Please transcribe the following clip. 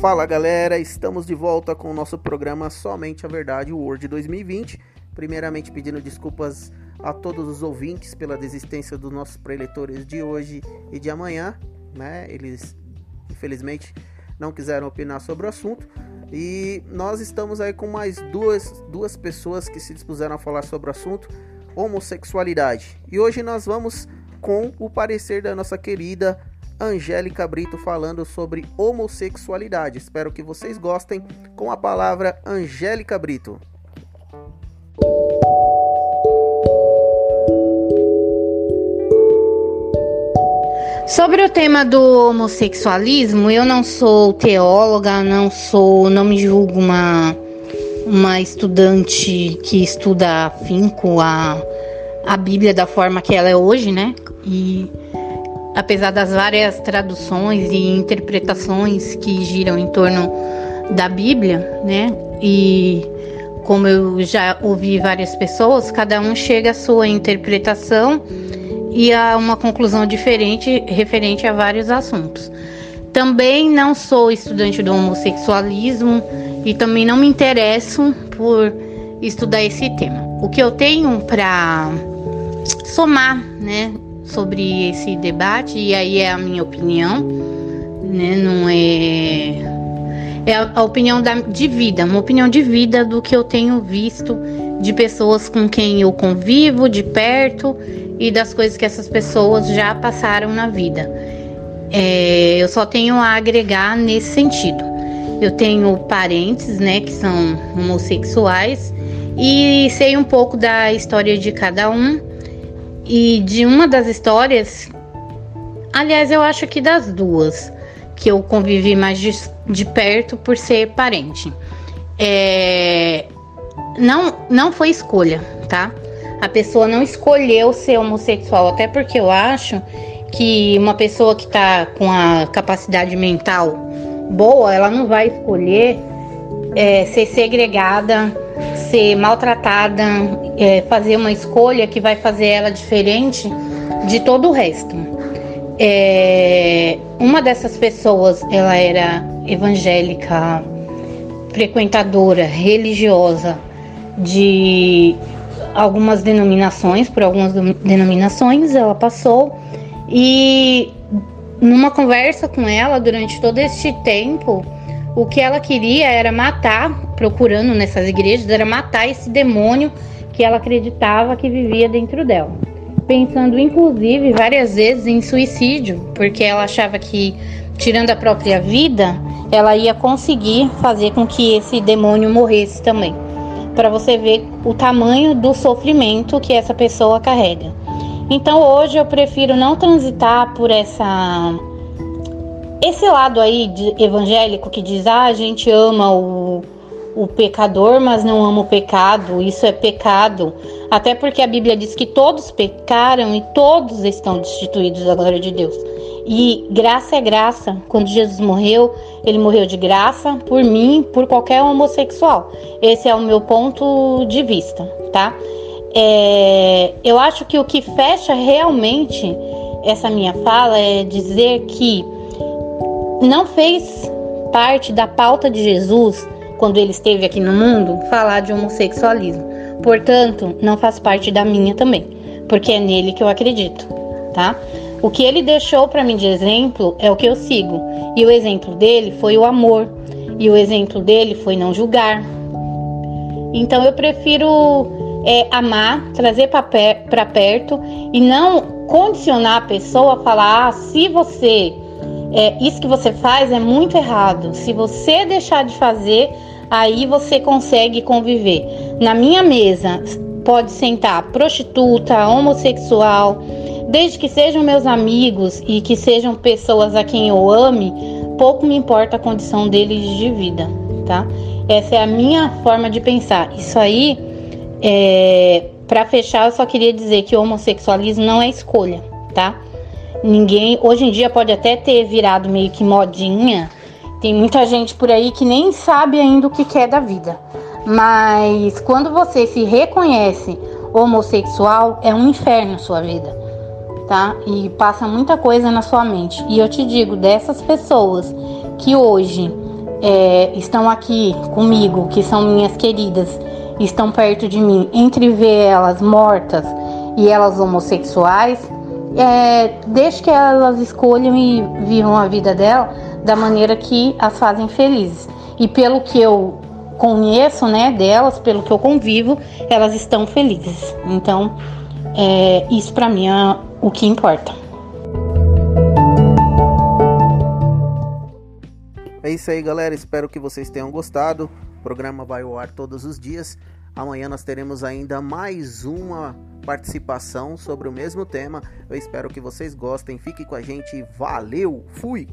Fala galera, estamos de volta com o nosso programa Somente a Verdade World 2020. Primeiramente pedindo desculpas a todos os ouvintes pela desistência dos nossos preletores de hoje e de amanhã, né? Eles infelizmente não quiseram opinar sobre o assunto. E nós estamos aí com mais duas, duas pessoas que se dispuseram a falar sobre o assunto homossexualidade. E hoje nós vamos com o parecer da nossa querida Angélica Brito falando sobre homossexualidade. Espero que vocês gostem com a palavra Angélica Brito. Sobre o tema do homossexualismo, eu não sou teóloga, não sou, não me julgo uma uma estudante que estuda afinco a a Bíblia da forma que ela é hoje, né? E apesar das várias traduções e interpretações que giram em torno da Bíblia, né? E como eu já ouvi várias pessoas, cada um chega à sua interpretação e a uma conclusão diferente referente a vários assuntos. Também não sou estudante do homossexualismo e também não me interesso por estudar esse tema. O que eu tenho para somar, né, sobre esse debate, e aí é a minha opinião, né? Não é. É a, opinião da, de vida, uma opinião de vida do que eu tenho visto de pessoas com quem eu convivo de perto e das coisas que essas pessoas já passaram na vida. É, eu só tenho a agregar nesse sentido. Eu tenho parentes, né, que são homossexuais e sei um pouco da história de cada um e de uma das histórias, aliás, eu acho que das duas, que eu convivi mais de, de perto por ser parente. É, não, não foi escolha, tá? A pessoa não escolheu ser homossexual, até porque eu acho que uma pessoa que tá com a capacidade mental boa, ela não vai escolher é, ser segregada ser maltratada, é, fazer uma escolha que vai fazer ela diferente de todo o resto. É, uma dessas pessoas, ela era evangélica, frequentadora religiosa de algumas denominações, por algumas denominações, ela passou e numa conversa com ela durante todo este tempo, o que ela queria era matar, procurando nessas igrejas, era matar esse demônio que ela acreditava que vivia dentro dela. Pensando inclusive várias vezes em suicídio, porque ela achava que tirando a própria vida, ela ia conseguir fazer com que esse demônio morresse também. Para você ver o tamanho do sofrimento que essa pessoa carrega. Então hoje eu prefiro não transitar por essa esse lado aí evangélico que diz, ah, a gente ama o, o pecador, mas não ama o pecado, isso é pecado. Até porque a Bíblia diz que todos pecaram e todos estão destituídos da glória de Deus. E graça é graça. Quando Jesus morreu, ele morreu de graça por mim, por qualquer homossexual. Esse é o meu ponto de vista, tá? É, eu acho que o que fecha realmente essa minha fala é dizer que não fez parte da pauta de Jesus quando ele esteve aqui no mundo falar de homossexualismo. Portanto, não faz parte da minha também, porque é nele que eu acredito, tá? O que ele deixou para mim de exemplo é o que eu sigo. E o exemplo dele foi o amor. E o exemplo dele foi não julgar. Então eu prefiro é, amar, trazer para perto e não condicionar a pessoa a falar: ah, se você é, isso que você faz é muito errado. Se você deixar de fazer, aí você consegue conviver. Na minha mesa pode sentar prostituta, homossexual, desde que sejam meus amigos e que sejam pessoas a quem eu ame, pouco me importa a condição deles de vida, tá? Essa é a minha forma de pensar. Isso aí, é, para fechar, eu só queria dizer que o homossexualismo não é escolha, tá? Ninguém, hoje em dia pode até ter virado meio que modinha. Tem muita gente por aí que nem sabe ainda o que quer da vida. Mas quando você se reconhece homossexual, é um inferno a sua vida, tá? E passa muita coisa na sua mente. E eu te digo, dessas pessoas que hoje é, estão aqui comigo, que são minhas queridas, estão perto de mim, entre ver elas mortas e elas homossexuais, é, deixe que elas escolham e vivam a vida dela da maneira que as fazem felizes. E pelo que eu conheço, né, delas, pelo que eu convivo, elas estão felizes. Então, é, isso para mim é o que importa. É isso aí, galera. Espero que vocês tenham gostado. O programa vai ao ar todos os dias. Amanhã nós teremos ainda mais uma participação sobre o mesmo tema. Eu espero que vocês gostem. Fique com a gente. Valeu! Fui!